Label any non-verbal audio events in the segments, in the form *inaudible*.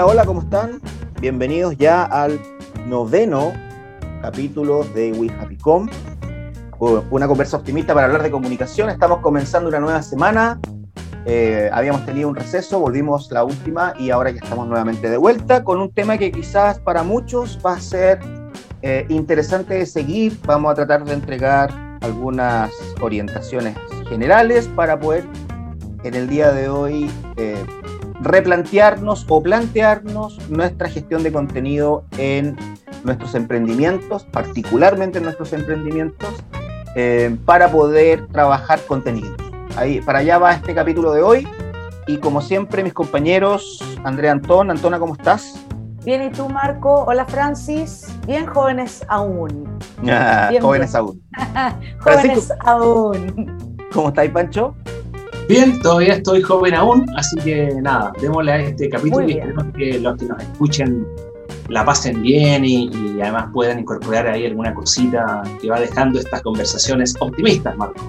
Hola, hola, ¿cómo están? Bienvenidos ya al noveno capítulo de We Happy Com. Una conversa optimista para hablar de comunicación. Estamos comenzando una nueva semana. Eh, habíamos tenido un receso, volvimos la última y ahora ya estamos nuevamente de vuelta con un tema que quizás para muchos va a ser eh, interesante de seguir. Vamos a tratar de entregar algunas orientaciones generales para poder en el día de hoy eh, replantearnos o plantearnos nuestra gestión de contenido en nuestros emprendimientos, particularmente en nuestros emprendimientos, eh, para poder trabajar contenidos. Ahí, para allá va este capítulo de hoy. Y como siempre, mis compañeros, Andrea Antón. Antona, ¿cómo estás? Bien, ¿y tú, Marco? Hola, Francis. Bien, jóvenes aún. Ah, jóvenes aún. *laughs* jóvenes aún. ¿Cómo estáis, Pancho? Bien, todavía estoy joven aún, así que nada, démosle a este capítulo y esperemos que los que nos escuchen la pasen bien y, además puedan incorporar ahí alguna cosita que va dejando estas conversaciones optimistas, Marco.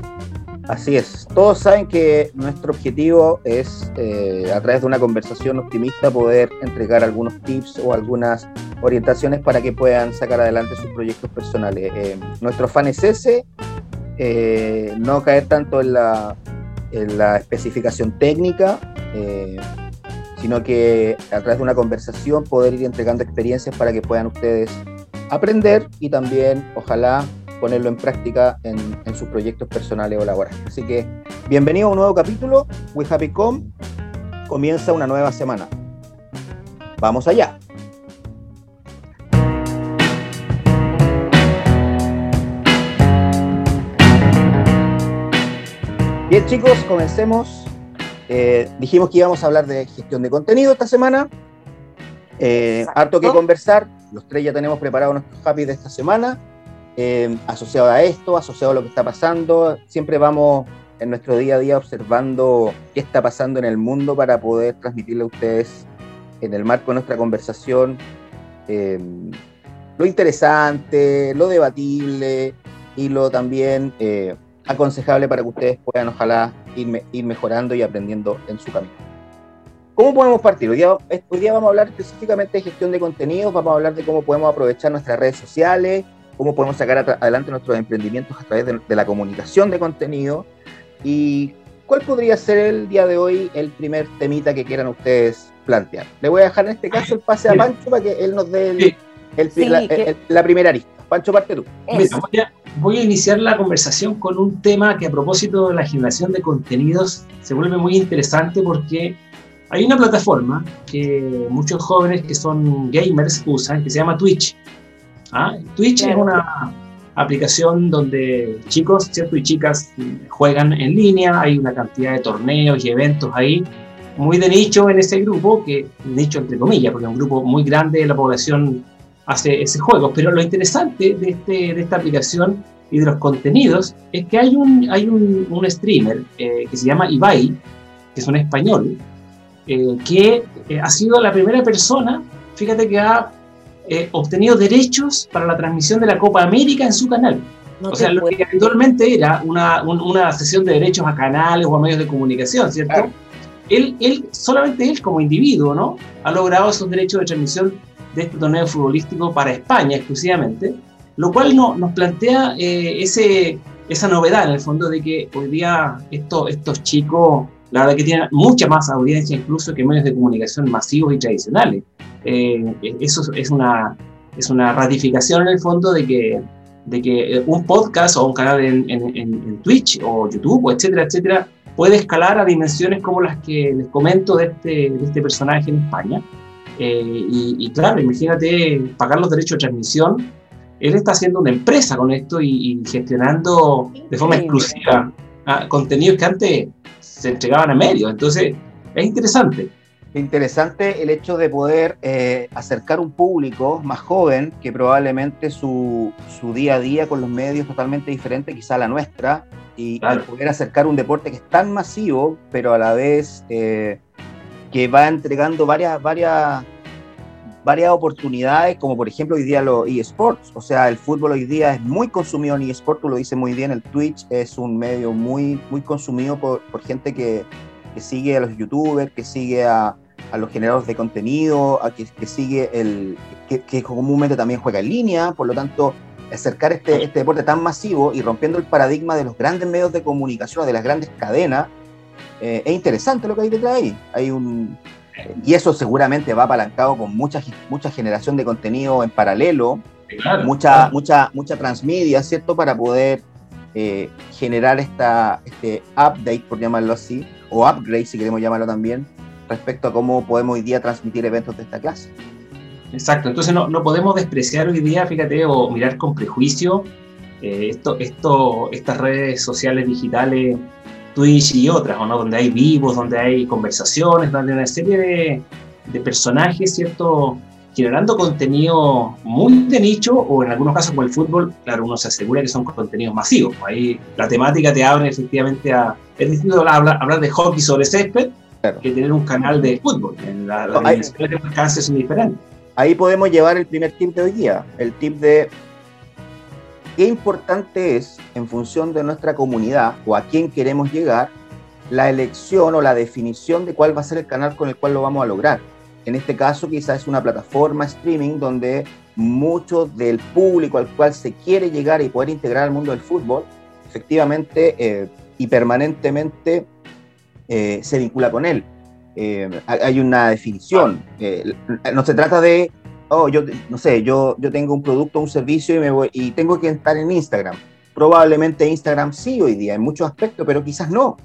Así es, todos saben que nuestro objetivo es eh, a través de una conversación optimista poder entregar algunos tips o algunas orientaciones para que puedan sacar adelante sus proyectos personales. Eh, nuestro fan es ese, eh, no caer tanto en la en la especificación técnica, eh, sino que a través de una conversación poder ir entregando experiencias para que puedan ustedes aprender y también, ojalá, ponerlo en práctica en, en sus proyectos personales o laborales. Así que bienvenido a un nuevo capítulo. We Happy Com comienza una nueva semana. Vamos allá. Bien chicos, comencemos. Eh, dijimos que íbamos a hablar de gestión de contenido esta semana. Eh, harto que conversar. Los tres ya tenemos preparado nuestros happy de esta semana. Eh, asociado a esto, asociado a lo que está pasando. Siempre vamos en nuestro día a día observando qué está pasando en el mundo para poder transmitirle a ustedes en el marco de nuestra conversación lo interesante, lo debatible y lo también aconsejable para que ustedes puedan, ojalá, ir, ir mejorando y aprendiendo en su camino. ¿Cómo podemos partir? Hoy día, hoy día vamos a hablar específicamente de gestión de contenidos, vamos a hablar de cómo podemos aprovechar nuestras redes sociales, cómo podemos sacar adelante nuestros emprendimientos a través de, la comunicación de contenido y cuál podría ser el día de hoy el primer temita que quieran ustedes plantear. Le voy a dejar en este caso el pase a Pancho para que él nos dé la, primera arista. Pancho, parte tú voy a iniciar la conversación con un tema que a propósito de la generación de contenidos se vuelve muy interesante porque hay una plataforma que muchos jóvenes que son gamers usan que se llama Twitch. ¿Ah? Twitch es una aplicación donde chicos ¿cierto? y chicas juegan en línea, hay una cantidad de torneos y eventos ahí, muy de nicho en ese grupo, que nicho entre comillas, porque es un grupo muy grande de la población hace ese juego. Pero lo interesante de, este, de esta aplicación y de los contenidos es que hay un, hay un, un streamer eh, que se llama Ibai, que es un español, eh, que eh, ha sido la primera persona, fíjate que ha obtenido derechos para la transmisión de la Copa América en su canal. o sea, lo que actualmente era una, una, sesión de derechos a canales o a medios de comunicación, ¿cierto? Él, él, solamente él como individuo, ¿no? Ha logrado esos derechos de transmisión de este torneo futbolístico para España exclusivamente, lo cual no, nos plantea eh, ese, esa novedad en el fondo de que hoy día esto, estos chicos, la verdad que tienen mucha más audiencia incluso que medios de comunicación masivos y tradicionales. Eh, eso es una, es una ratificación en el fondo de que, de que un podcast o un canal en, en, en Twitch o YouTube, o etcétera, etcétera, puede escalar a dimensiones como las que les comento de este, de este personaje en España. Eh, y, claro, imagínate pagar los derechos de transmisión. Él está haciendo una empresa con esto y, gestionando de forma exclusiva ah, contenidos que antes se entregaban a medios. Entonces, es interesante. Interesante el hecho de poder eh, acercar un público más joven que probablemente su, su, día a día con los medios totalmente diferente quizá a la nuestra y, poder acercar un deporte que es tan masivo pero a la vez eh, que va entregando varias, varias, varias oportunidades, como por ejemplo hoy día los eSports. O sea, el fútbol hoy día es muy consumido en eSports, tú lo dices muy bien, el Twitch es un medio muy, muy consumido por, por gente que, que, sigue a los youtubers, que sigue a, a los generadores de contenido, a que, sigue el, que, comúnmente también juega en línea, por lo tanto, acercar este, este deporte tan masivo y rompiendo el paradigma de los grandes medios de comunicación, de las grandes cadenas, eh, es interesante lo que hay detrás ahí. Hay un, y eso seguramente va apalancado con mucha, mucha generación de contenido en paralelo, mucha, mucha, mucha transmedia, ¿cierto? Para poder eh, generar esta, este update, por llamarlo así, o upgrade, si queremos llamarlo también, respecto a cómo podemos hoy día transmitir eventos de esta clase. Exacto, entonces no, no podemos despreciar hoy día, fíjate, o mirar con prejuicio eh, esto, esto, estas redes sociales digitales, Twitch y otras, ¿o no? donde hay vivos, donde hay conversaciones, donde hay una serie de, de personajes, ¿cierto? generando contenido muy de nicho o en algunos casos como el fútbol, claro, uno se asegura que son contenidos masivos. Ahí la temática te abre efectivamente a... Es distinto hablar, hablar de hockey sobre césped que tener un canal de fútbol. En la, la ahí, de alcance son diferentes. Ahí podemos llevar el primer tip de hoy día, el tip de qué importante es en función de nuestra comunidad o a quién queremos llegar, la elección o la definición de cuál va a ser el canal con el cual lo vamos a lograr. En este caso quizás es una plataforma streaming donde mucho del público al cual se quiere llegar y poder integrar al mundo del fútbol, efectivamente eh, y permanentemente eh, se vincula con él. Eh, hay una definición. no se trata de, oh, yo no sé, yo, yo tengo un producto, un servicio y, me voy, y tengo que estar en Instagram. Probablemente Instagram sí hoy día, en muchos aspectos, pero quizás no.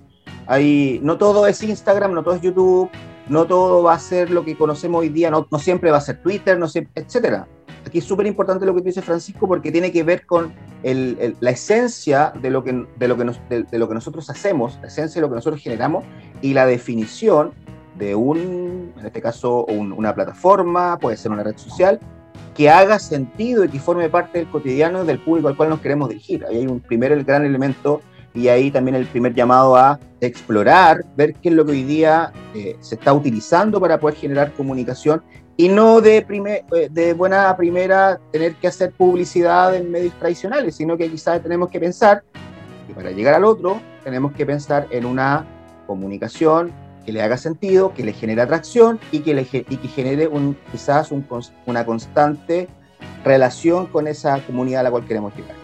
Hay, no todo es Instagram, no todo es YouTube, no todo va a ser lo que conocemos hoy día, no, siempre va a ser Twitter, no sé, etcétera. Aquí es súper importante lo que dice Francisco porque tiene que ver con la esencia de lo, que, de, lo que de, lo que nosotros hacemos, la esencia de lo que nosotros generamos y la definición de un, en este caso, una plataforma, puede ser una red social, que haga sentido y que forme parte del cotidiano del público al cual nos queremos dirigir. Ahí hay un primer el gran elemento y ahí también el primer llamado a explorar, ver qué es lo que hoy día eh, se está utilizando para poder generar comunicación y no de, eh, de buena primera tener que hacer publicidad en medios tradicionales, sino que quizás tenemos que pensar que para llegar al otro tenemos que pensar en una comunicación que le haga sentido, que le genere atracción y que, le, y que genere un, quizás un, una constante relación con esa comunidad a la cual queremos llegar.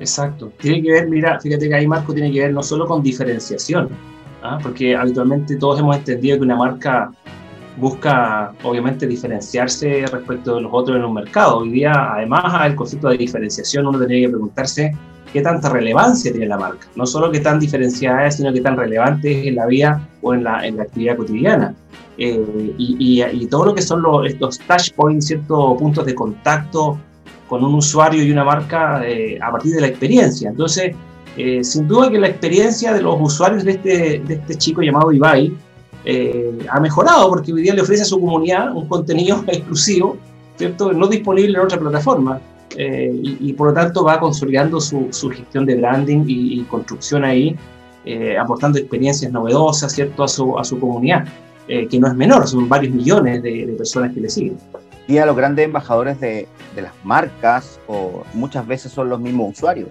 Exacto. Tiene que ver, mira, fíjate que ahí Marco tiene que ver no solo con diferenciación, ¿ah? porque habitualmente todos hemos entendido que una marca busca obviamente diferenciarse respecto de los otros en un mercado. Hoy día, además, el concepto de diferenciación, uno tendría que preguntarse qué tanta relevancia tiene la marca. No solo qué tan diferenciada es, sino qué tan relevante es en la vida o en la, actividad cotidiana. Eh, y, y, todo lo que son los, estos touch points, ciertos puntos de contacto con un usuario y una marca eh, a partir de la experiencia. Entonces, eh, sin duda que la experiencia de los usuarios de este, de este chico llamado Ibai eh, ha mejorado porque hoy día le ofrece a su comunidad un contenido *laughs* exclusivo, ¿cierto? no disponible en otra plataforma. y, por lo tanto va consolidando su, su gestión de branding y, construcción ahí, aportando experiencias novedosas ¿cierto? A, su, a su comunidad, que no es menor, son varios millones de, de personas que le siguen día los grandes embajadores de, las marcas o muchas veces son los mismos usuarios,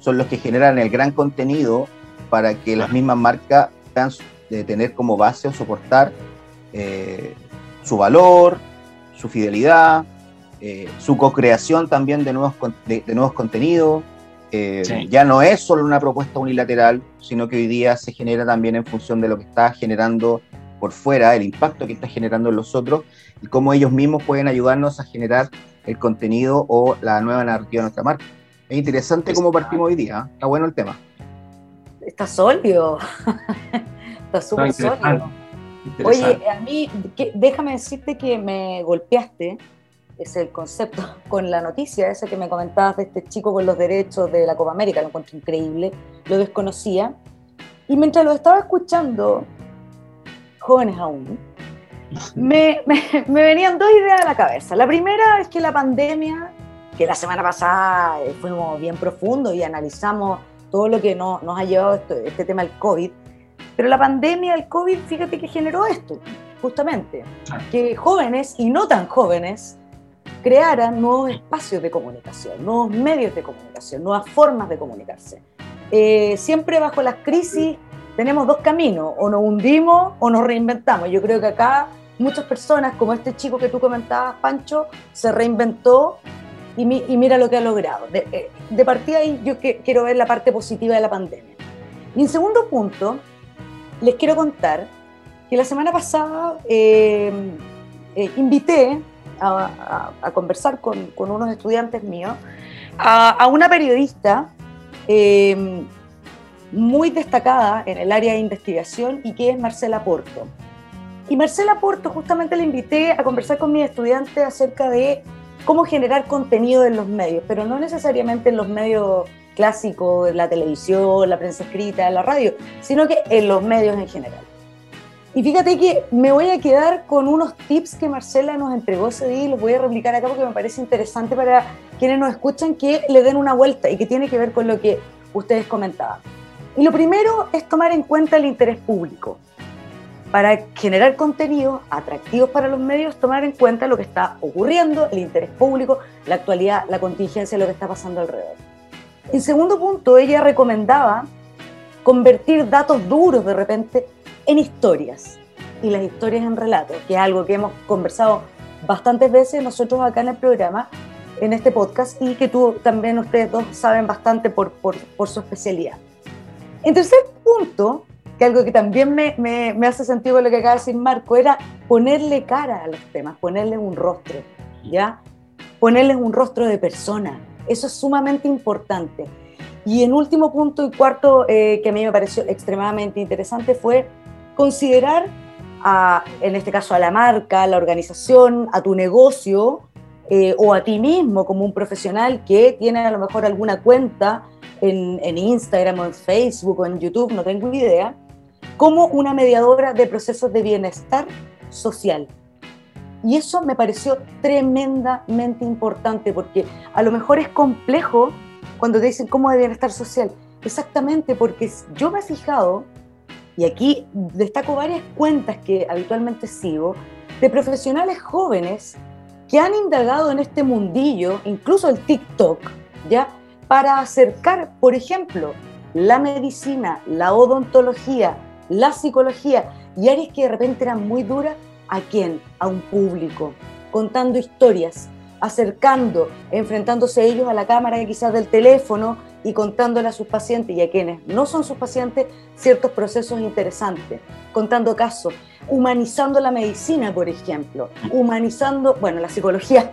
son los que generan el gran contenido para que las mismas marcas puedan tener como base o soportar eh, su valor, su fidelidad, eh, su co-creación también de nuevos, de, nuevos contenidos. Eh, ya no es solo una propuesta unilateral, sino que hoy día se genera también en función de lo que está generando por fuera, el impacto que está generando en los otros y cómo ellos mismos pueden ayudarnos a generar el contenido o la nueva narrativa de nuestra marca. Es interesante cómo partimos hoy día, está bueno el tema. Está sólido, *laughs* está súper sólido. Oye, a mí, déjame decirte que me golpeaste, es el concepto, *laughs* con la noticia esa que me comentabas de este chico con los derechos de la Copa América, lo encuentro increíble, lo desconocía. Y mientras lo estaba escuchando, jóvenes aún, *laughs* me, venían dos ideas a la cabeza. La primera es que la pandemia, que la semana pasada eh, fuimos bien profundo y analizamos todo lo que nos ha llevado este tema del COVID, pero la pandemia del COVID, fíjate que generó esto, justamente, que jóvenes y no tan jóvenes crearan nuevos espacios de comunicación, nuevos medios de comunicación, nuevas formas de comunicarse. Eh, siempre bajo las crisis tenemos dos caminos, o nos hundimos o nos reinventamos. Yo creo que acá muchas personas, como este chico que tú comentabas, Pancho, se reinventó y, mira lo que ha logrado. De, eh, partida ahí yo quiero ver la parte positiva de la pandemia. Y en segundo punto, les quiero contar que la semana pasada eh, eh, invité a, conversar con, unos estudiantes míos a, una periodista muy destacada en el área de investigación y que es Marcela Porto. Y Marcela Porto justamente la invité a conversar con mis estudiantes acerca de cómo generar contenido en los medios, pero no necesariamente en los medios clásicos, la televisión, la prensa escrita, la radio, sino que en los medios en general. Y fíjate que me voy a quedar con unos tips que Marcela nos entregó ese día y los voy a replicar acá porque me parece interesante para quienes nos escuchan que le den una vuelta y que tiene que ver con lo que ustedes comentaban. Y lo primero es tomar en cuenta el interés público. Para generar contenidos atractivos para los medios, tomar en cuenta lo que está ocurriendo, el interés público, la actualidad, la contingencia, lo que está pasando alrededor. En segundo punto, ella recomendaba convertir datos duros de repente en historias y las historias en relatos, que es algo que hemos conversado bastantes veces nosotros acá en el programa, en este podcast, y que tú también ustedes dos saben bastante por, por, por su especialidad. En tercer punto, que algo que también me, me, hace sentido lo que acaba de decir Marco, era ponerle cara a los temas, ponerle un rostro, ¿ya? Ponerles un rostro de persona. Eso es sumamente importante. Y en último punto y cuarto, eh, que a mí me pareció extremadamente interesante, fue considerar, a, en este caso a la marca, a la organización, a tu negocio eh, o a ti mismo como un profesional que tiene a lo mejor alguna cuenta en, Instagram o en Facebook o en YouTube, no tengo idea, como una mediadora de procesos de bienestar social. Y eso me pareció tremendamente importante porque a lo mejor es complejo cuando te dicen cómo de bienestar social. Exactamente, porque yo me he fijado, y aquí destaco varias cuentas que habitualmente sigo, de profesionales jóvenes que han indagado en este mundillo, incluso el TikTok, ¿ya? para acercar, por ejemplo, la medicina, la odontología, la psicología y áreas que de repente eran muy duras, ¿a quién? A un público, contando historias, acercando, enfrentándose ellos a la cámara quizás del teléfono y contándole a sus pacientes y a quienes no son sus pacientes ciertos procesos interesantes, contando casos, humanizando la medicina, por ejemplo, humanizando, bueno, la psicología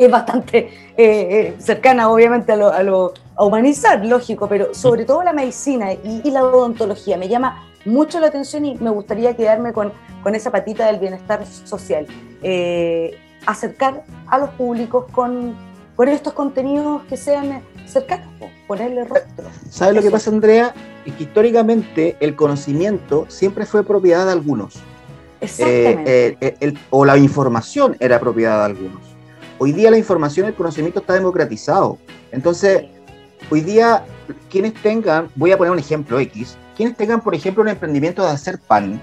es bastante eh, eh, cercana obviamente a, lo, a, humanizar, lógico, pero sobre todo la medicina y, la odontología me llama mucho la atención y me gustaría quedarme con, con esa patita del bienestar social. Eh, acercar a los públicos con, con estos contenidos que sean cercanos, ponerle rostro. ¿Sabes lo que pasa, Andrea? Es que históricamente el conocimiento siempre fue propiedad de algunos. Exactamente. o la información era propiedad de algunos hoy día la información el conocimiento está democratizado. Entonces, hoy día, quienes tengan, voy a poner un ejemplo X, quienes tengan, por ejemplo, un emprendimiento de hacer pan,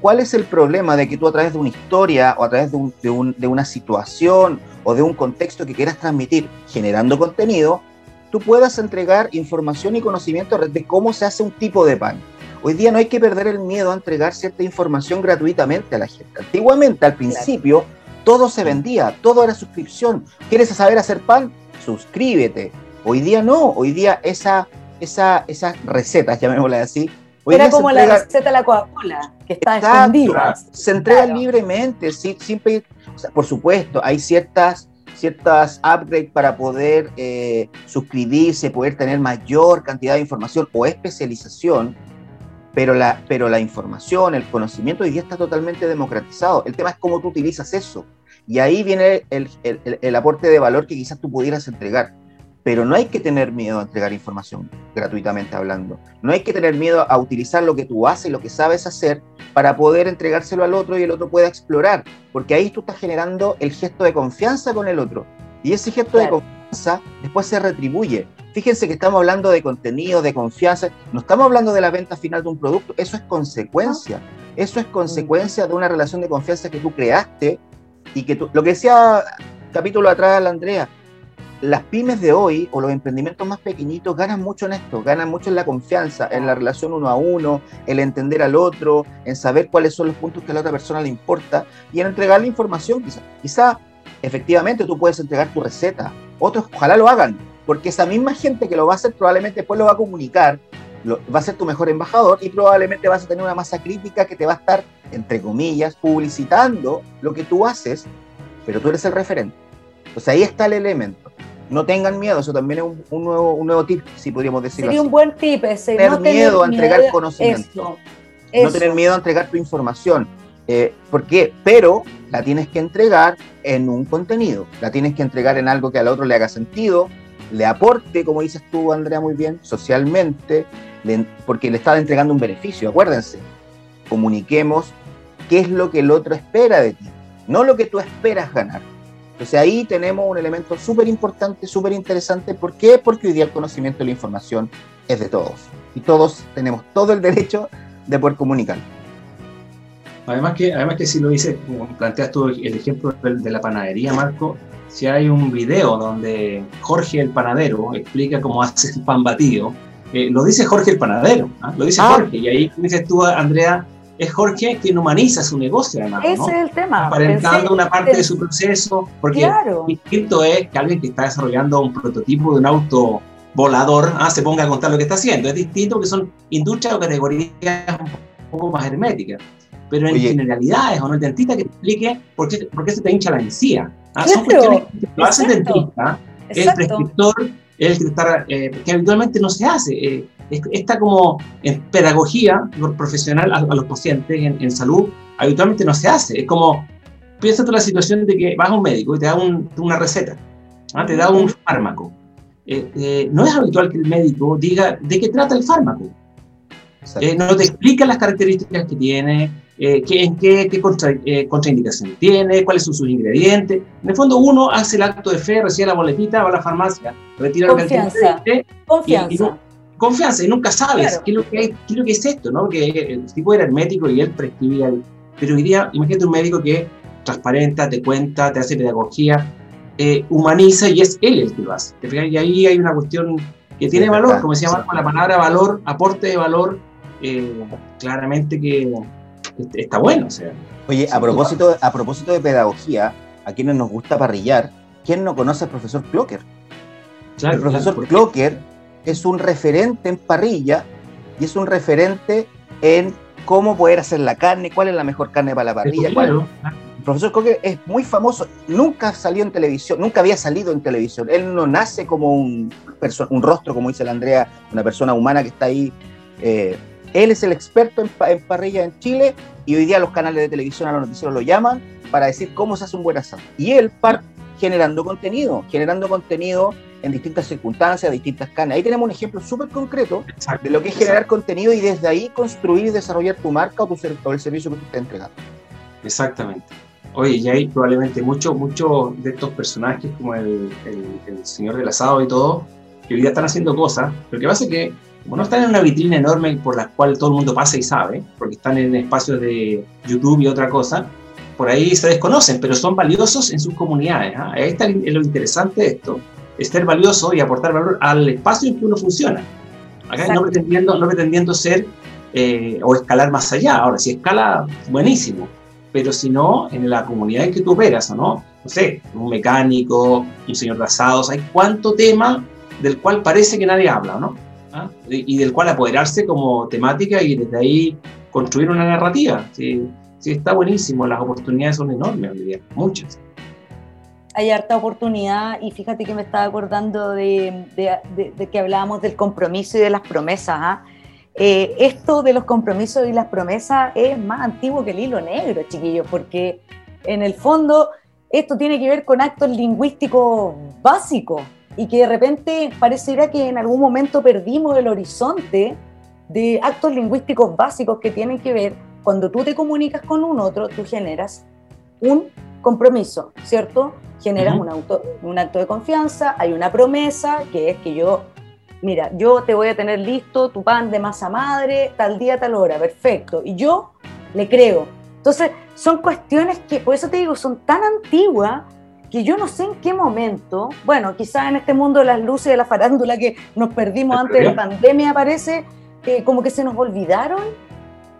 ¿cuál es el problema de que tú a través de una historia o a través de, una situación o de un contexto que quieras transmitir generando contenido, tú puedas entregar información y conocimiento de cómo se hace un tipo de pan? Hoy día no hay que perder el miedo a entregar cierta información gratuitamente a la gente. Antiguamente, al principio, todo se vendía, todo era suscripción. ¿Quieres saber hacer pan? Suscríbete. Hoy día no, hoy día esa, esa, esas recetas, llamémosla así. era como la receta de la Coca-Cola, que está escondida. Se entrega libremente, sí, siempre, por supuesto, hay ciertas ciertas upgrades para poder eh, suscribirse, poder tener mayor cantidad de información o especialización, pero la, pero la información, el conocimiento hoy día está totalmente democratizado. El tema es cómo tú utilizas eso. Y ahí viene el, el, el, aporte de valor que quizás tú pudieras entregar. Pero no hay que tener miedo a entregar información gratuitamente hablando. No hay que tener miedo a utilizar lo que tú haces, lo que sabes hacer, para poder entregárselo al otro y el otro pueda explorar. Porque ahí tú estás generando el gesto de confianza con el otro. Y ese gesto de confianza después se retribuye. Fíjense que estamos hablando de contenido, de confianza, no estamos hablando de la venta final de un producto, eso es consecuencia, eso es consecuencia de una relación de confianza que tú creaste y que tú, lo que decía capítulo atrás la Andrea, las pymes de hoy o los emprendimientos más pequeñitos ganan mucho en esto, ganan mucho en la confianza, en la relación uno a uno, el entender al otro, en saber cuáles son los puntos que a la otra persona le importa y en entregarle información quizá. Quizá efectivamente tú puedes entregar tu receta, otros ojalá lo hagan, porque esa misma gente que lo va a hacer probablemente después lo va a comunicar, va a ser tu mejor embajador y probablemente vas a tener una masa crítica que te va a estar, entre comillas, publicitando lo que tú haces, pero tú eres el referente. Entonces ahí está el elemento. No tengan miedo, eso también es un, nuevo, un nuevo tip, si podríamos decirlo Sería un buen tip ese. Tener no miedo a entregar conocimiento. No tener miedo a entregar tu información. Eh, ¿Por qué? Pero la tienes que entregar en un contenido, la tienes que entregar en algo que al otro le haga sentido, le aporte, como dices tú, Andrea, muy bien, socialmente, porque le estás entregando un beneficio. Acuérdense, comuniquemos qué es lo que el otro espera de ti, no lo que tú esperas ganar. Entonces ahí tenemos un elemento súper importante, súper interesante. ¿Por qué? Porque hoy día el conocimiento y la información es de todos. Y todos tenemos todo el derecho de poder comunicar. Además que, además que si lo dices, como planteas tú el ejemplo de la panadería, Marco, si hay un video donde Jorge el panadero explica cómo hace el pan batido, eh, lo dice Jorge el panadero, ¿ah? lo dice ah. Jorge, y ahí dices tú, Andrea, es Jorge quien humaniza su negocio además. Ese es el tema. Aparentando una parte de su proceso, porque claro. distinto es que alguien que está desarrollando un prototipo de un auto volador ¿ah? se ponga a contar lo que está haciendo. Es distinto porque son industrias o categorías un poco más herméticas pero en generalidades, o no el dentista que te explique por qué, por qué se te hincha la encía. ¿ah? Son cuestiones que lo hace el dentista, el prescriptor, el que, está, eh, que habitualmente no se hace. Eh, está como en pedagogía profesional a, los pacientes en, salud, habitualmente no se hace. Es como, piensa tú la situación de que vas a un médico y te da una receta, ¿ah? te da un fármaco. Eh, no es habitual que el médico diga de qué trata el fármaco. no te explica las características que tiene, eh, qué, en qué, qué eh, contraindicación tiene, cuáles son sus ingredientes. En el fondo uno hace el acto de fe, recibe la boletita, va a la farmacia, retira confianza, el confianza. Y, confianza, y nunca sabes qué, es lo que qué es lo que es esto, ¿no? Porque el tipo era hermético y él prescribía. Pero hoy día, imagínate un médico que transparenta, te cuenta, te hace pedagogía, eh, humaniza y es él el que lo hace. Y ahí hay una cuestión que tiene valor, como se llama la palabra valor, aporte de valor, claramente que está bueno. O sea, Oye, a propósito, a propósito de pedagogía, a quienes nos gusta parrillar, ¿quién no conoce al profesor Clocker? el profesor Clocker es un referente en parrilla y es un referente en cómo poder hacer la carne, cuál es la mejor carne para la parrilla. El profesor Clocker es muy famoso, nunca salió en televisión, nunca había salido en televisión. Él no nace como un, un rostro, como dice la Andrea, una persona humana que está ahí eh, él es el experto en, parrilla en Chile y hoy día los canales de televisión a los noticieros lo llaman para decir cómo se hace un buen asado. Y él parte generando contenido, generando contenido en distintas circunstancias, distintas carnes. Ahí tenemos un ejemplo súper concreto de lo que es generar contenido y desde ahí construir y desarrollar tu marca o, tu, el servicio que tú estás entregando. Exactamente. Oye, y hay probablemente muchos mucho de estos personajes, como el, el, señor del asado y todo, que hoy día están haciendo cosas, pero que pasa que como no están en una vitrina enorme por la cual todo el mundo pasa y sabe, porque están en espacios de YouTube y otra cosa, por ahí se desconocen, pero son valiosos en sus comunidades. ¿ah? Ahí está lo interesante de esto, es ser valioso y aportar valor al espacio en que uno funciona. Acá no pretendiendo, no pretendiendo ser eh, o escalar más allá. Ahora, si escala, buenísimo. Pero si no, en la comunidad en que tú operas, ¿o no? No sé, un mecánico, un señor de asados, hay cuánto tema del cual parece que nadie habla, ¿no? ¿ah? y del cual apoderarse como temática y desde ahí construir una narrativa. Sí, sí está buenísimo, las oportunidades son enormes hoy día, muchas. Hay harta oportunidad y fíjate que me estaba acordando de, de, que hablábamos del compromiso y de las promesas. ¿ah? Eh, esto de los compromisos y las promesas es más antiguo que el hilo negro, chiquillos, porque en el fondo esto tiene que ver con actos lingüísticos básicos y que de repente pareciera que en algún momento perdimos el horizonte de actos lingüísticos básicos que tienen que ver cuando tú te comunicas con un otro, tú generas un compromiso, ¿cierto? Generas un, auto, un acto de confianza, hay una promesa que es que yo, mira, yo te voy a tener listo tu pan de masa madre, tal día, tal hora, perfecto. Y yo le creo. Entonces, son cuestiones que, por eso te digo, son tan antiguas que yo no sé en qué momento, bueno, quizás en este mundo de las luces de la farándula que nos perdimos antes de la pandemia, parece eh, como que se nos olvidaron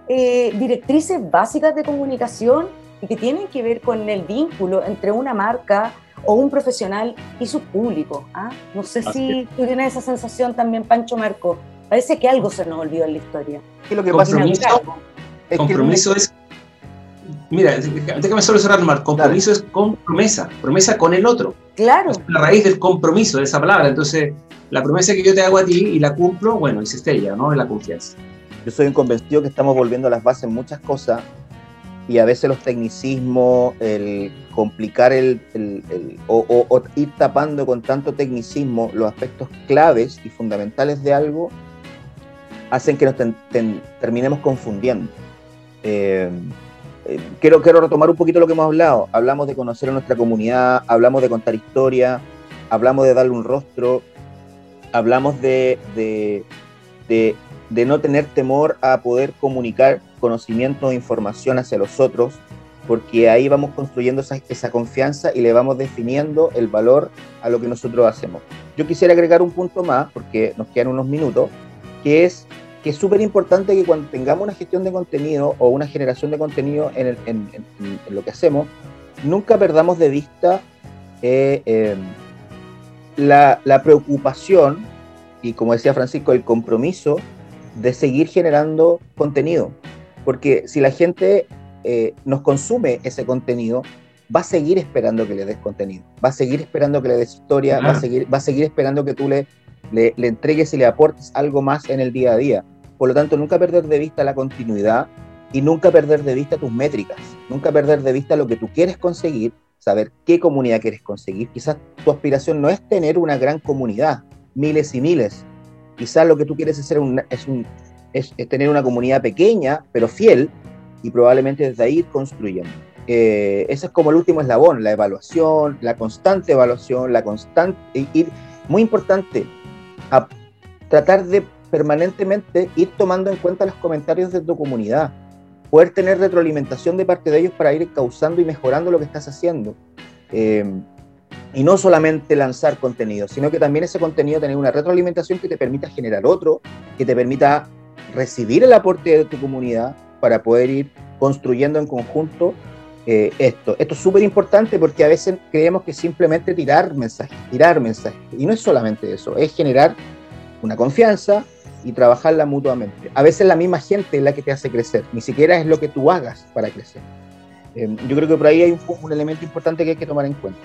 eh, directrices básicas de comunicación y que tienen que ver con el vínculo entre una marca o un profesional y su público. ¿ah? No sé si tú tienes esa sensación también, Pancho Marco. Parece que algo se nos olvidó en la historia. ¿Qué es lo que pasa? Es compromiso es Mira, déjame solo cerrar, Mar. Compromiso es con promesa, promesa con el otro. Claro. Es la raíz del compromiso, de esa palabra. Entonces, la promesa que yo te hago a ti y la cumplo, bueno, y se estella, ¿no? Es la confianza. Yo soy un convencido que estamos volviendo a las bases en muchas cosas y a veces los tecnicismos, el complicar el, o, ir tapando con tanto tecnicismo los aspectos claves y fundamentales de algo, hacen que nos terminemos confundiendo. Eh, eh, quiero, quiero retomar un poquito lo que hemos hablado. Hablamos de conocer a nuestra comunidad, hablamos de contar historia, hablamos de darle un rostro, hablamos de, de, de, no tener temor a poder comunicar conocimiento e información hacia los otros, porque ahí vamos construyendo esa, esa, confianza y le vamos definiendo el valor a lo que nosotros hacemos. Yo quisiera agregar un punto más, porque nos quedan unos minutos, que es que es súper importante que cuando tengamos una gestión de contenido o una generación de contenido en, lo que hacemos, nunca perdamos de vista eh, em, la, preocupación y, como decía Francisco, el compromiso de seguir generando contenido. Porque si la gente eh, nos consume ese contenido, va a seguir esperando que le des contenido, va a seguir esperando que le des historia, va, a seguir, va a seguir esperando que tú le, le, le, entregues y le aportes algo más en el día a día. Por lo tanto, nunca perder de vista la continuidad y nunca perder de vista tus métricas, nunca perder de vista lo que tú quieres conseguir, saber qué comunidad quieres conseguir. Quizás tu aspiración no es tener una gran comunidad, miles y miles. Quizás lo que tú quieres hacer es, un, es, tener una comunidad pequeña, pero fiel, y probablemente desde ahí ir construyendo. Eh, ese es como el último eslabón, la evaluación, la constante evaluación, la constante, y, muy importante, a tratar de permanentemente ir tomando en cuenta los comentarios de tu comunidad, poder tener retroalimentación de parte de ellos para ir causando y mejorando lo que estás haciendo. Eh, y no solamente lanzar contenido, sino que también ese contenido tener una retroalimentación que te permita generar otro, que te permita recibir el aporte de tu comunidad para poder ir construyendo en conjunto eh, esto. Esto es súper importante porque a veces creemos que simplemente tirar mensajes, tirar mensajes. Y no es solamente eso, es generar una confianza, y trabajarla mutuamente. A veces la misma gente es la que te hace crecer, ni siquiera es lo que tú hagas para crecer. Eh, yo creo que por ahí hay un, elemento importante que hay que tomar en cuenta.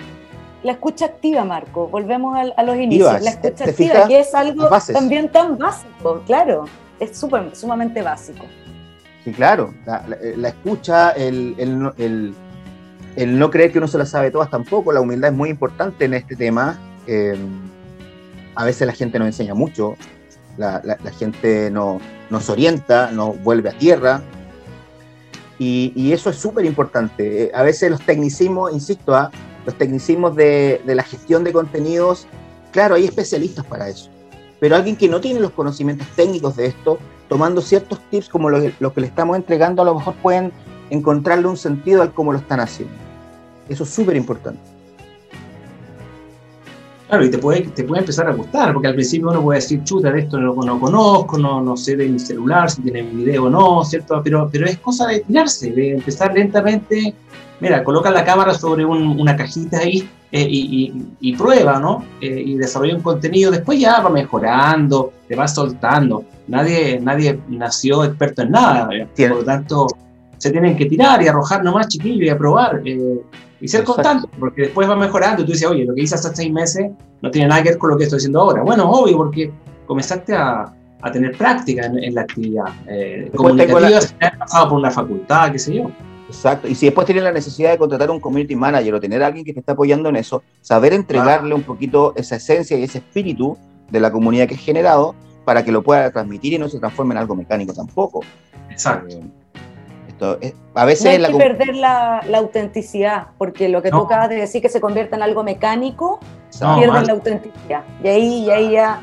La escucha activa, Marco, volvemos a, los inicios. la escucha activa, que es algo también tan básico, claro, es super, sumamente básico. Sí, claro, la, escucha, el, el, el, no creer que uno se la sabe todas tampoco, la humildad es muy importante en este tema. Eh, a veces la gente nos enseña mucho, la, gente no, nos orienta, nos vuelve a tierra. Y, eso es súper importante. A veces los tecnicismos, insisto, ¿ah? los tecnicismos de, la gestión de contenidos, claro, hay especialistas para eso. Pero alguien que no tiene los conocimientos técnicos de esto, tomando ciertos tips como los lo que le estamos entregando, a lo mejor pueden encontrarle un sentido al cómo lo están haciendo. Eso es súper importante. Claro, y te puede, te puede empezar a gustar, porque al principio uno puede decir, chuta, de esto no, no conozco, no, no sé de mi celular, si tiene video o no, ¿cierto? Pero, pero es cosa de tirarse, de empezar lentamente. Mira, coloca la cámara sobre una cajita ahí eh, y, y, prueba, ¿no? Eh, y desarrolla un contenido, después ya va mejorando, te va soltando. Nadie, nadie nació experto en nada, por lo tanto, se tienen que tirar y arrojar nomás chiquillo y a probar. Eh, y ser constante, porque después va mejorando. Tú dices, oye, lo que hice hasta seis meses no tiene nada que ver con lo que estoy haciendo ahora. Bueno, obvio, porque comenzaste a, a tener práctica en, la actividad eh, comunicativa, la... has pasado por una facultad, qué sé yo. Exacto. Y si después tienes la necesidad de contratar un community manager o tener a alguien que te está apoyando en eso, saber entregarle un poquito esa esencia y ese espíritu de la comunidad que has generado para que lo pueda transmitir y no se transforme en algo mecánico tampoco. Exacto. Eh, a veces no hay que perder la, autenticidad, porque lo que tú acabas de decir que se convierte en algo mecánico, pierde la autenticidad. Y ahí, y ahí ya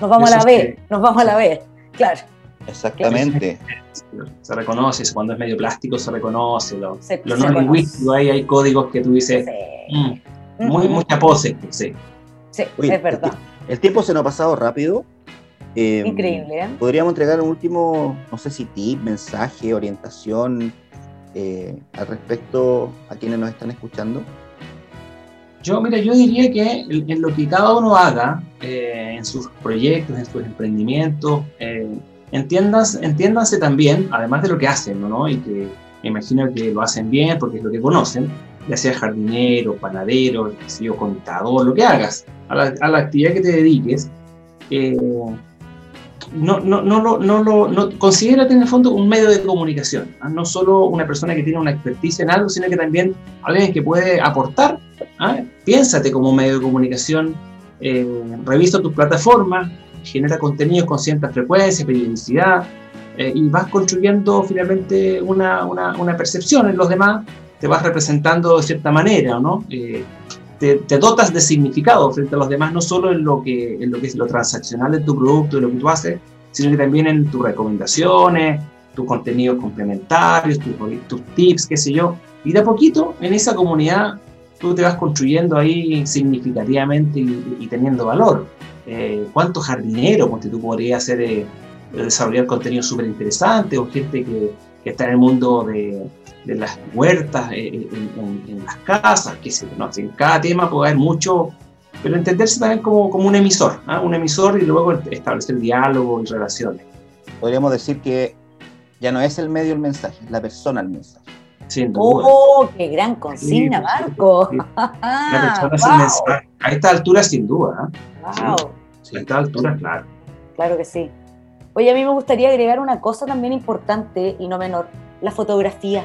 nos vamos a la B, nos vamos a la B, claro. Exactamente. *laughs* Se reconoce, cuando es medio plástico se reconoce, lo, no lingüístico, ahí hay códigos que tú dices, mm, Muy, mucha pose, sí. Sí, es verdad. El, tiempo se nos ha pasado rápido. Em, Increíble. ¿eh? Podríamos entregar un último, no sé si tip, mensaje, orientación eh, al respecto a quienes nos están escuchando. Yo, mira, yo diría que en lo que cada uno haga, eh, en sus proyectos, en sus emprendimientos, eh, entiéndanse también, además de lo que hacen, ¿no? Y que imagino que lo hacen bien porque es lo que conocen, ya sea jardinero, panadero, contador, lo que hagas, a la, actividad que te dediques, eh, no, no, no, no, no, no, no, considérate en el fondo un medio de comunicación, ¿ah? no solo una persona que tiene una experticia en algo, sino que también alguien que puede aportar. ¿ah? Piénsate como medio de comunicación, eh, revisa tus plataformas, genera contenidos con cierta frecuencia, periodicidad, eh, y vas construyendo finalmente una, una, una, percepción en los demás, te vas representando de cierta manera, ¿no? Eh, te, te, dotas de significado frente a los demás, no solo en lo, que, en lo que es lo transaccional de tu producto, de lo que tú haces, sino que también en tus recomendaciones, tus contenidos complementarios, tus, tus tips, qué sé yo. Y de a poquito, en esa comunidad, tú te vas construyendo ahí significativamente y, teniendo valor. Eh, ¿Cuántos jardineros porque tú podrías hacer, eh, desarrollar contenido súper interesante o gente que, está en el mundo de, de las huertas, eh, eh, en, las casas, que sé, ¿no? en cada tema puede haber mucho, pero entenderse también como, como un emisor, ¿ah? un emisor y luego establecer diálogo y relaciones. Podríamos decir que ya no es el medio el mensaje, es la persona el mensaje. Sin duda. ¡Oh, qué gran consigna, Marco! *laughs* La persona mensaje. A esta altura, sin duda. Wow. a esta altura, claro. Claro que sí. Oye, a mí me gustaría agregar una cosa también importante y no menor, la fotografía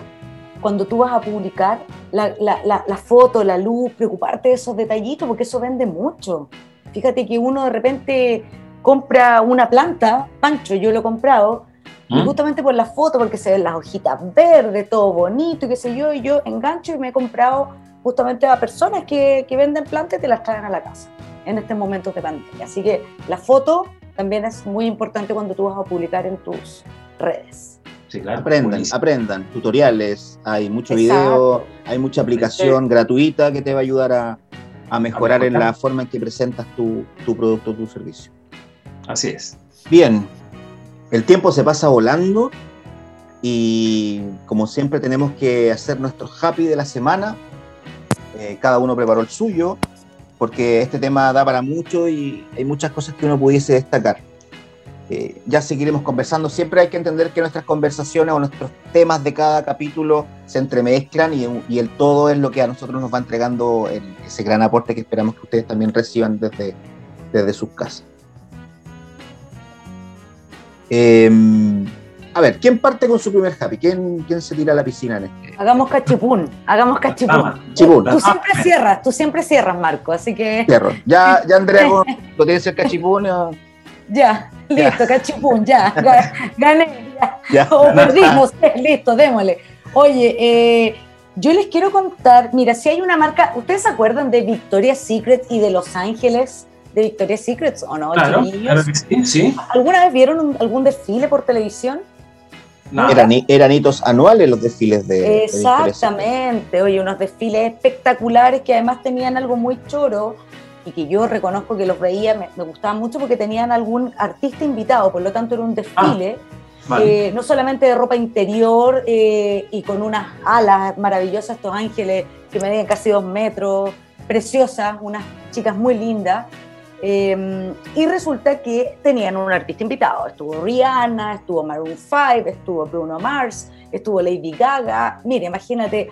cuando tú vas a publicar la, la, foto, la luz, preocuparte de esos detallitos, porque eso vende mucho. Fíjate que uno de repente compra una planta, Pancho, yo lo he comprado, ¿Mm? justamente por la foto, porque se ven las hojitas verdes, todo bonito y qué sé yo, y yo engancho y me he comprado justamente a personas que, que venden plantas y te las traen a la casa en estos momentos de pandemia. Así que la foto también es muy importante cuando tú vas a publicar en tus redes aprendan, aprendan. Tutoriales, hay mucho video, hay mucha aplicación gratuita que te va a ayudar a, mejorar en la forma en que presentas tu, tu producto, tu servicio. Así es. Bien, el tiempo se pasa volando y como siempre tenemos que hacer nuestro happy de la semana. Eh, cada uno preparó el suyo porque este tema da para mucho y hay muchas cosas que uno pudiese destacar. Eh, ya seguiremos conversando. Siempre hay que entender que nuestras conversaciones o nuestros temas de cada capítulo se entremezclan y, el todo es lo que a nosotros nos va entregando ese gran aporte que esperamos que ustedes también reciban desde, desde sus casas. Em, a ver, ¿quién parte con su primer happy? ¿Quién, quién se tira a la piscina en este? Hagamos cachipún, hagamos cachipún. Tú siempre cierras, tú siempre cierras, Marco, así que... Cierro. Ya, ya Andrea, *laughs* ¿lo tienes el cachipún? Ya, listo, cachipún, ya, gané, ya. O perdimos, *laughs* listo, démosle. Oye, eh, yo les quiero contar, mira, si hay una marca, ¿ustedes se acuerdan de Victoria's Secret y de Los Ángeles de Victoria's Secret o no? Claro, claro sí, sí. ¿Alguna vez vieron algún desfile por televisión? No. Eran, eran, hitos anuales los desfiles de. Exactamente, oye, unos desfiles espectaculares que además tenían algo muy choro y que yo reconozco que los veía, me, me gustaban mucho porque tenían algún artista invitado, por lo tanto era un desfile, ah, eh, no solamente de ropa interior eh, y con unas alas maravillosas, estos ángeles que medían casi dos metros, preciosas, unas chicas muy lindas. Eh, y resulta que tenían un artista invitado. Estuvo Rihanna, estuvo Maroon 5, estuvo Bruno Mars, estuvo Lady Gaga. Mire, imagínate,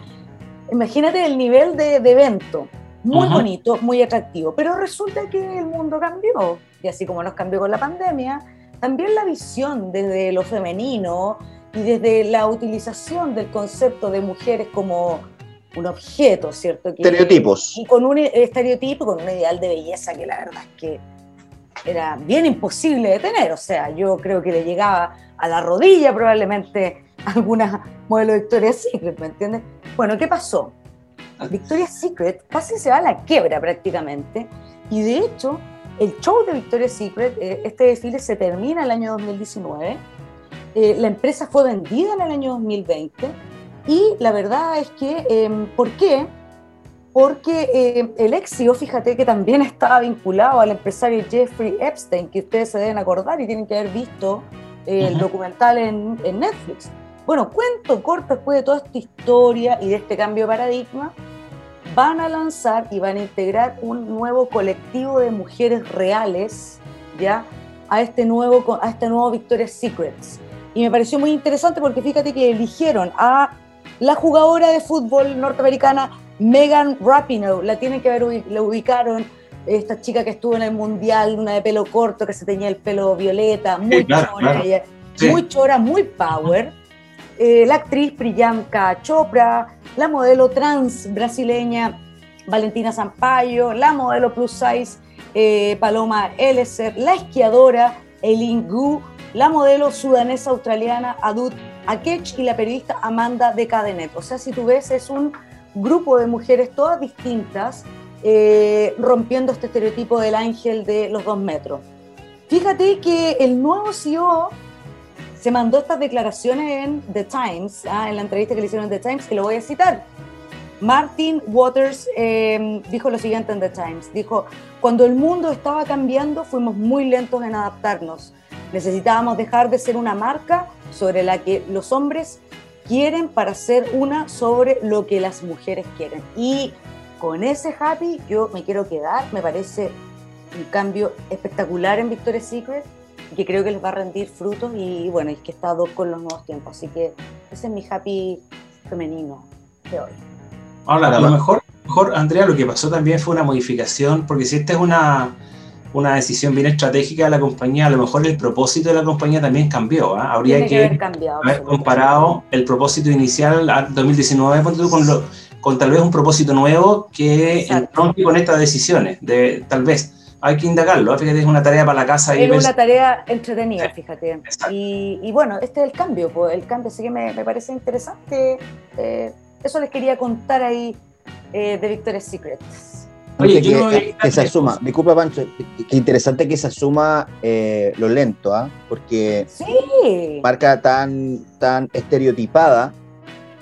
imagínate el nivel de, de evento muy bonito, muy atractivo. Pero resulta que el mundo cambió, y así como nos cambió con la pandemia, también la visión desde lo femenino y desde la utilización del concepto de mujeres como un objeto, ¿cierto? Estereotipos. Y con un estereotipo, con un ideal de belleza que la verdad es que era bien imposible de tener. O sea, yo creo que le llegaba a la rodilla probablemente *laughs* alguna modelo de Victoria's Secret, ¿me entiendes? Bueno, ¿qué pasó? Victoria's Secret casi se va a la quiebra prácticamente. Y de hecho, el show de Victoria's Secret, eh, este desfile se termina el año 2019. Eh, la empresa fue vendida en el año 2020. Y la verdad es que, em, ¿por qué? porque eh, el éxito, fíjate que también estaba vinculado al empresario Jeffrey Epstein, que ustedes se deben acordar y tienen que haber visto eh, el documental en, en, Netflix. Bueno, cuento corto después de toda esta historia y de este cambio de paradigma, van a lanzar y van a integrar un nuevo colectivo de mujeres reales, ¿ya? A este nuevo, a este nuevo Victoria's Secrets. Y me pareció muy interesante porque fíjate que eligieron a la jugadora de fútbol norteamericana Megan Rapinoe, la tienen que ver, la ubicaron, esta chica que estuvo en el mundial, una de pelo corto que se tenía el pelo violeta, muy chora, muy chora, muy power. Eh, la actriz Priyanka Chopra, la modelo trans brasileña Valentina Zampayo, la modelo plus size eh, Paloma Elleser, la esquiadora Eileen Gu, la modelo sudanesa australiana Adut Akech y la periodista Amanda de Cadenet. O sea, si tú ves, es un grupo de mujeres todas distintas, eh, rompiendo este estereotipo del ángel de los dos metros. Fíjate que el nuevo CEO se mandó estas declaraciones en The Times, ah, en la entrevista que le hicieron en The Times, que lo voy a citar. Martin Waters em, dijo lo siguiente en The Times, dijo, cuando el mundo estaba cambiando fuimos muy lentos en adaptarnos. Necesitábamos dejar de ser una marca sobre la que los hombres quieren para ser una sobre lo que las mujeres quieren. Y con ese happy yo me quiero quedar, me parece un cambio espectacular en Victoria's Secret y que creo que les va a rendir frutos y bueno, es que está dos con los nuevos tiempos, así que ese es mi happy femenino de hoy. Ahora, a lo mejor, mejor, Andrea, lo que pasó también fue una modificación, porque si esta es una, una decisión bien estratégica de la compañía, a lo mejor el propósito de la compañía también cambió. ¿ah? Habría que, haber, comparado el propósito inicial al 2019 con, lo, con tal vez un propósito nuevo que rompe con estas decisiones. De, tal vez hay que indagarlo. Fíjate, es una tarea para la casa. Es una tarea entretenida, fíjate. Y, bueno, este es el cambio. Pues, el cambio sí que me, me parece interesante. Eh, eso les quería contar ahí eh, de Victoria's Secrets. Oye, que, se asuma, disculpa Pancho, qué interesante que se asuma eh, lo lento, ¿ah? Porque marca tan, tan estereotipada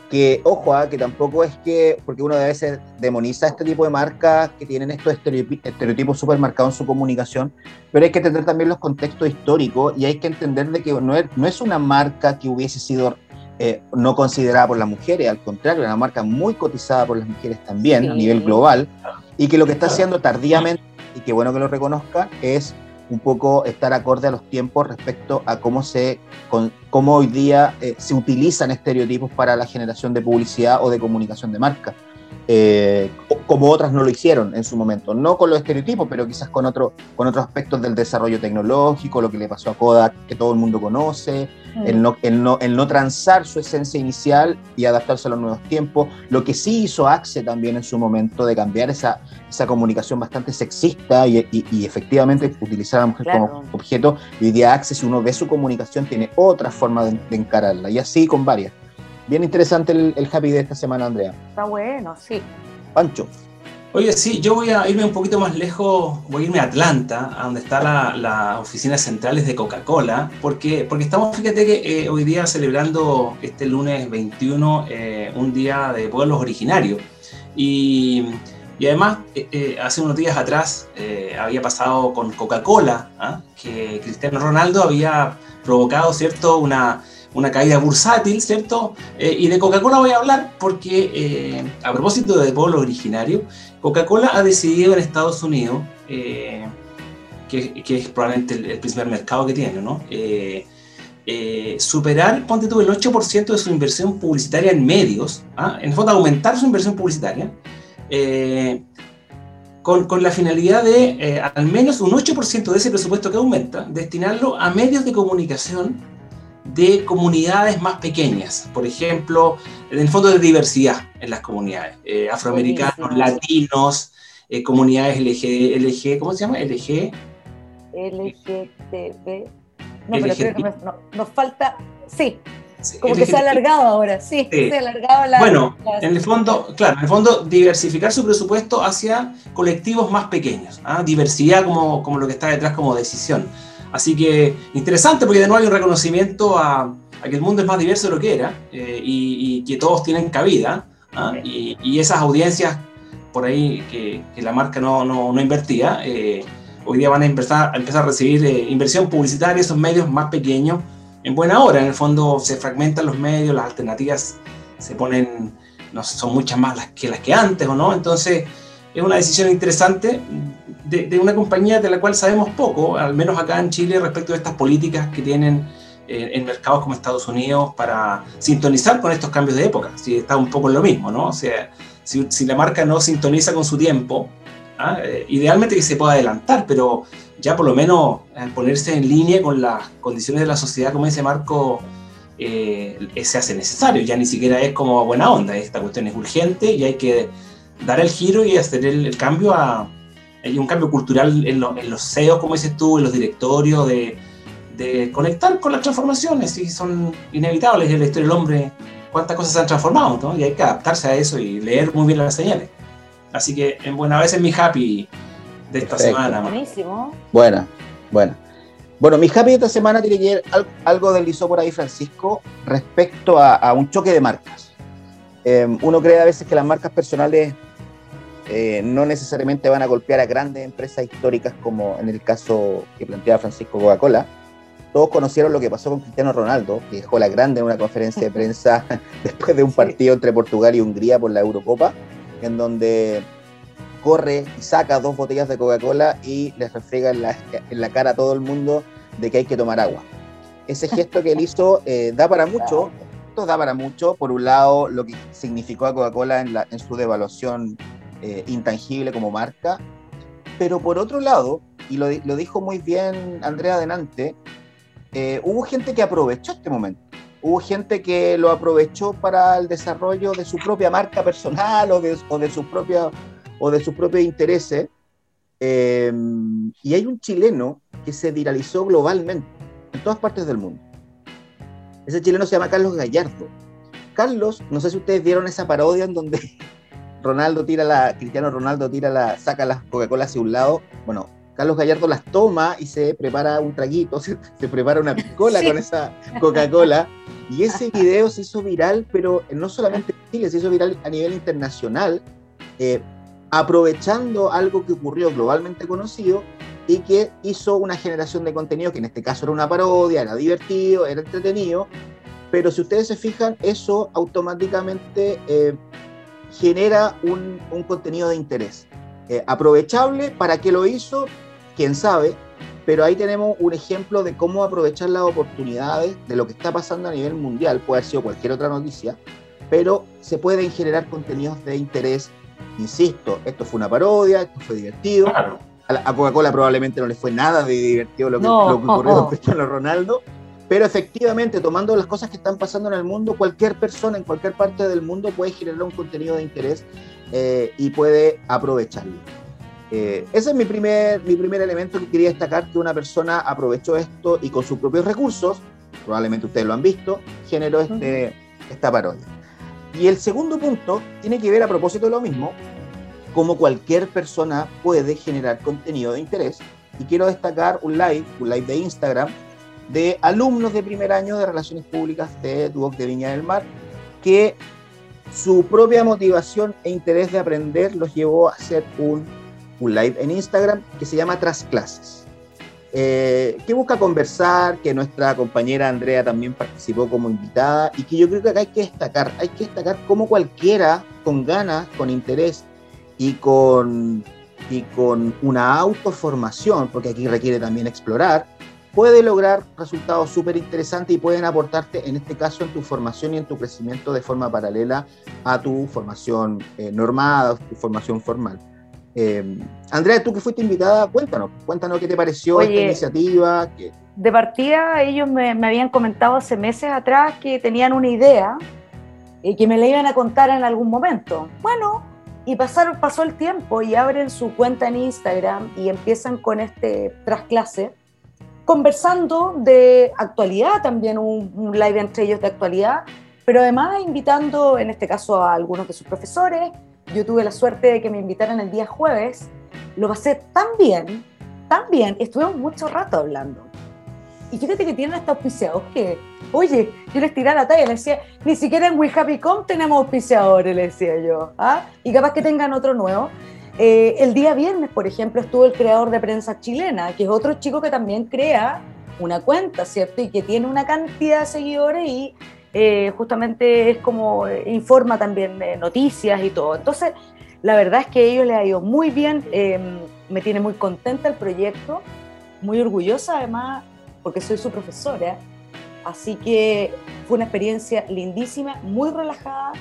que, ojo, ¿ah? que tampoco es que, porque uno a veces demoniza este tipo de marcas que tienen estos estereotipos súper marcados en su comunicación, pero hay que entender también los contextos históricos y hay que entender de que no es, no es una marca que hubiese sido eh, no considerada por las mujeres, al contrario, es una marca muy cotizada por las mujeres también a nivel global y que lo que está haciendo tardíamente, y que bueno que lo reconozca, es un poco estar acorde a los tiempos respecto a cómo, se, cómo hoy día eh, se utilizan estereotipos para la generación de publicidad o de comunicación de marca. Eh, como otras no lo hicieron en su momento, no con los estereotipos, pero quizás con, otro, con otros aspectos del desarrollo tecnológico, lo que le pasó a Kodak, que todo el mundo conoce, mm. el, no, el, no, el no transar su esencia inicial y adaptarse a los nuevos tiempos, lo que sí hizo Axe también en su momento de cambiar esa, esa comunicación bastante sexista y, y, efectivamente utilizar a la mujer como objeto, y hoy día Axe, si uno ve su comunicación, tiene otra forma de encararla, y así con varias. Bien interesante el, happy de esta semana, Andrea. Está bueno, sí. Pancho. Oye, sí, yo voy a irme un poquito más lejos, voy a irme a Atlanta, a donde están las la oficinas centrales de Coca-Cola, porque, porque estamos, fíjate que eh, hoy día celebrando este lunes 21 eh, un día de pueblos originarios. Y, y además, eh, hace unos días atrás había pasado con Coca-Cola, ¿ah? que Cristiano Ronaldo había provocado, ¿cierto?, una una caída bursátil, ¿cierto? Eh, y de Coca-Cola voy a hablar porque, eh, a propósito de pueblo originario, Coca-Cola ha decidido en Estados Unidos, eh, que, es probablemente el, primer mercado que tiene, ¿no? superar, ponte tú, el 8% de su inversión publicitaria en medios, ¿ah? en el fondo aumentar su inversión publicitaria, con, con, la finalidad de al menos un 8% de ese presupuesto que aumenta, destinarlo a medios de comunicación de comunidades más pequeñas, por ejemplo, en el fondo de diversidad en las comunidades, eh, afroamericanos, latinos, eh, comunidades LG, LG, ¿cómo se llama? LG. LGTB. No, pero creo que nos, falta, sí, como que se ha alargado ahora, sí, se ha alargado la... Bueno, en el fondo, claro, en el fondo diversificar su presupuesto hacia colectivos más pequeños, ¿ah? diversidad como, como lo que está detrás como decisión. Así que interesante porque de nuevo hay un reconocimiento a, que el mundo es más diverso de lo que era eh, y, que todos tienen cabida. ¿ah? Y, esas audiencias por ahí que, la marca no, no, invertía, eh, hoy día van a empezar, a empezar a recibir eh, inversión publicitaria, esos medios más pequeños, en buena hora. En el fondo se fragmentan los medios, las alternativas se ponen, no son muchas más las que las que antes, ¿o no? Entonces es una decisión interesante de, una compañía de la cual sabemos poco, al menos acá en Chile, respecto de estas políticas que tienen eh, en mercados como Estados Unidos para sintonizar con estos cambios de época. Si está un poco en lo mismo, ¿no? O sea, si, la marca no sintoniza con su tiempo, ¿ah? eh, idealmente que se pueda adelantar, pero ya por lo menos eh, ponerse en línea con las condiciones de la sociedad, como dice Marco, se hace necesario. Ya ni siquiera es como buena onda, esta cuestión es urgente y hay que dar el giro y hacer el cambio a, hay un cambio cultural en, los CEOs, como dices tú, en los directorios, de, conectar con las transformaciones, y son inevitables en la historia del hombre, cuántas cosas se han transformado, ¿no? y hay que adaptarse a eso y leer muy bien las señales. Así que, en buena vez es mi happy de esta semana. Buenísimo. Buena, buena. Bueno, mi happy de esta semana tiene que ver algo deslizó por ahí Francisco respecto a, un choque de marcas. Em, uno cree a veces que las marcas personales eh, no necesariamente van a golpear a grandes empresas históricas como en el caso que planteaba Francisco Coca-Cola. Todos conocieron lo que pasó con Cristiano Ronaldo, que dejó la grande en una conferencia de prensa *laughs* después de un partido entre Portugal y Hungría por la Eurocopa, en donde corre y saca dos botellas de Coca-Cola y les refriega en la, cara a todo el mundo de que hay que tomar agua. Ese gesto que él hizo eh, da para mucho, da para mucho. Por un lado, lo que significó a Coca-Cola en, en, su devaluación eh, intangible como marca. Pero por otro lado, y lo, dijo muy bien Andrea Denante, eh, hubo gente que aprovechó este momento. Hubo gente que lo aprovechó para el desarrollo de su propia marca personal o de, o de, sus, propios, o de sus propios intereses. Eh, y hay un chileno que se viralizó globalmente en todas partes del mundo. Ese chileno se llama Carlos Gallardo. Carlos, no sé si ustedes vieron esa parodia en donde Ronaldo tira la, Cristiano Ronaldo tira la, saca las Coca-Cola hacia un lado, bueno, Carlos Gallardo las toma y se prepara un traguito, *laughs* se, prepara una piscola con esa Coca-Cola. Y ese video se hizo viral, pero no solamente en Chile, se hizo viral a nivel internacional, eh, aprovechando algo que ocurrió globalmente conocido y que hizo una generación de contenido, que en este caso era una parodia, era divertido, era entretenido, pero si ustedes se fijan, eso automáticamente eh, genera un, contenido de interés. Eh, aprovechable, ¿para qué lo hizo? Quién sabe, pero ahí tenemos un ejemplo de cómo aprovechar las oportunidades de lo que está pasando a nivel mundial, puede haber sido cualquier otra noticia, pero se pueden generar contenidos de interés. Insisto, esto fue una parodia, esto fue divertido. A Coca-Cola probablemente no le fue nada de divertido lo que, lo que ocurrió *laughs* con Cristiano Ronaldo, pero efectivamente, tomando las cosas que están pasando en el mundo, cualquier persona en cualquier parte del mundo puede generar un contenido de interés eh, y puede aprovecharlo. Eh, ese es mi primer, mi primer elemento que quería destacar, que una persona aprovechó esto y con sus propios recursos, probablemente ustedes lo han visto, generó este, esta parodia. Y el segundo punto tiene que ver a propósito de lo mismo, como cualquier persona puede generar contenido de interés. Y quiero destacar un live, un live de Instagram, de alumnos de primer año de Relaciones Públicas de Duoc de Viña del Mar, que su propia motivación e interés de aprender los llevó a hacer un, un live en Instagram que se llama Tras Clases, eh, que busca conversar, que nuestra compañera Andrea también participó como invitada y que yo creo que acá hay que destacar, hay que destacar cómo cualquiera con ganas, con interés y con, y con una autoformación, porque aquí requiere también explorar, puede lograr resultados súper interesantes y pueden aportarte, en este caso, en tu formación y en tu crecimiento de forma paralela a tu formación eh, normada, tu formación formal. Eh, Andrea, tú que fuiste invitada, cuéntanos, cuéntanos qué te pareció esta iniciativa. De partida, ellos me, habían comentado hace meses atrás que tenían una idea y que me la iban a contar en algún momento. Bueno, y pasaron, pasó el tiempo y abren su cuenta en Instagram y empiezan con este tras clase conversando de actualidad, también un, live entre ellos de actualidad, pero además invitando, en este caso, a algunos de sus profesores. Yo tuve la suerte de que me invitaran el día jueves. Lo pasé tan bien, tan bien, estuvimos mucho rato hablando. Y fíjate que tienen hasta auspiciados que, oye, yo les tiraba la talla, les decía, ni siquiera en We Happy Com tenemos auspiciadores, le decía yo. ¿ah? Y capaz que tengan otro nuevo. Eh, el día viernes, por ejemplo, estuvo el creador de prensa chilena, que es otro chico que también crea una cuenta, ¿cierto? Y que tiene una cantidad de seguidores y eh, justamente es como eh, informa también de noticias y todo. Entonces, la verdad es que a ellos les ha ido muy bien, em, me tiene muy contenta el proyecto, muy orgullosa además, porque soy su profesora, así que fue una experiencia lindísima, muy relajada,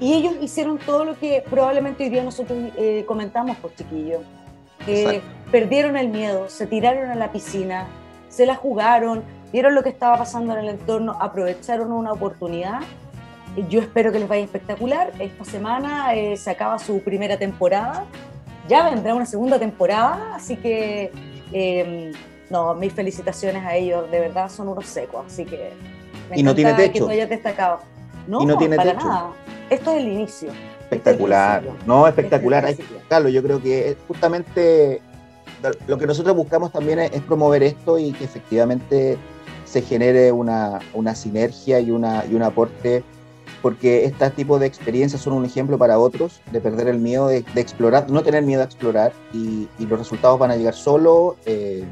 y ellos hicieron todo lo que probablemente hoy día nosotros eh, comentamos, pues chiquillos, que perdieron el miedo, se tiraron a la piscina, se la jugaron, vieron lo que estaba pasando en el entorno, aprovecharon una oportunidad. Yo espero que les vaya espectacular. Esta semana eh, se acaba su primera temporada. Ya vendrá una segunda temporada, así que em, no, mis felicitaciones a ellos. De verdad son unos secos, así que me y no tiene techo. que destacado. No, y no tiene para techo. nada. Esto es el inicio. Espectacular. no, espectacular. Hay que Carlos, yo creo que justamente lo que nosotros buscamos también es, promover esto y que efectivamente se genere una, una sinergia y, una, y un aporte, porque este tipo de experiencias son un ejemplo para otros de perder el miedo de, explorar, no tener miedo a explorar y, los resultados van a llegar solo. Eh,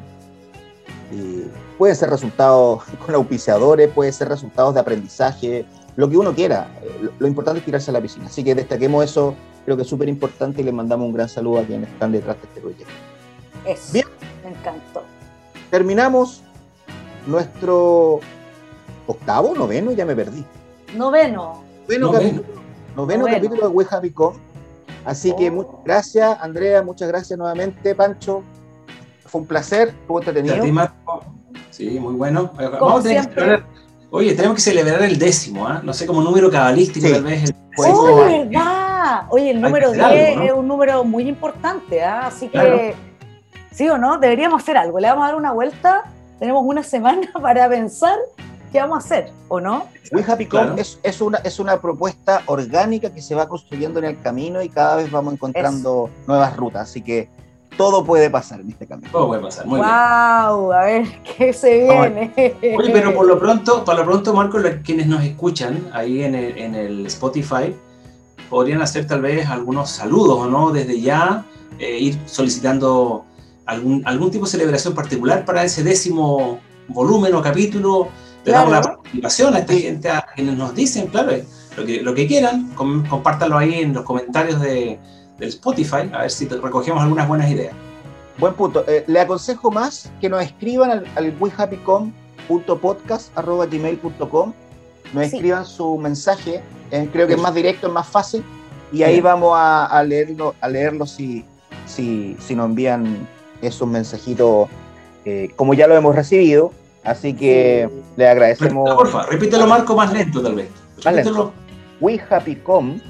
y pueden ser resultados *laughs* con auspiciadores, pueden ser resultados de aprendizaje, lo que uno quiera. Lo, lo importante es tirarse a la piscina. Así que destaquemos eso, creo que es súper importante y les mandamos un gran saludo a quienes están detrás de este proyecto. Eso, Bien. me encantó. Terminamos nuestro octavo, noveno, ya me perdí. Noveno. Noveno, Capítulo, noveno, capítulo de We Happy Así que muchas oh. gracias, Andrea, muchas gracias nuevamente, Pancho. Fue un placer, estuvo entretenido. Sí, muy bueno. Vamos a tener que oye, tenemos que celebrar el décimo, ¿eh? no sé, como número cabalístico tal vez. El oh, verdad. Oye, el número 10 es un número muy importante, ¿eh? así que, sí o no, deberíamos hacer algo. Le vamos a dar una vuelta tenemos una semana *laughs* para pensar qué vamos a hacer, ¿o no? We Happy es, una, es una propuesta orgánica que se va construyendo en el camino y cada vez vamos encontrando nuevas rutas, así que todo puede pasar en este camino. Todo puede pasar, muy wow, bien. a ver *laughs* qué se viene. Oye, pero por lo pronto, por lo pronto, Marco, quienes nos escuchan ahí en el, en el Spotify, podrían hacer tal vez algunos saludos, ¿no? Desde ya, eh, ir solicitando algún, algún tipo de celebración particular para ese décimo volumen o capítulo. Le damos la participación a esta gente, a quienes nos dicen, claro, lo que, lo que quieran, compártanlo ahí en los comentarios de, del Spotify, a ver si recogemos algunas buenas ideas. Buen punto. Eh, le aconsejo más que nos escriban al, al wehappycom.podcast.gmail.com nos escriban su mensaje, eh, creo que es más directo, es más fácil, y ahí vamos a, a, leerlo, a leerlo si, si, si nos envían es un mensajito eh, como ya lo hemos recibido, así que le agradecemos. porfa, repítelo Marco más lento tal vez. Repítelo. WeHappyCom,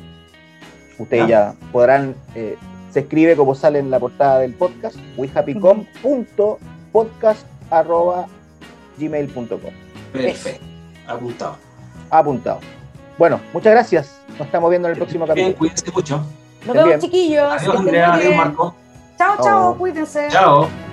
ustedes ya podrán, eh, se escribe como sale en la portada del podcast, wehappycom.podcast.gmail.com. Perfecto, apuntado. Apuntado. Bueno, muchas gracias. Nos estamos viendo en el próximo capítulo. Bien, cuídense mucho. Nos vemos, chiquillos. Adiós, Andrea. Adiós, Marco. Chao, chao, cuídense. Chao.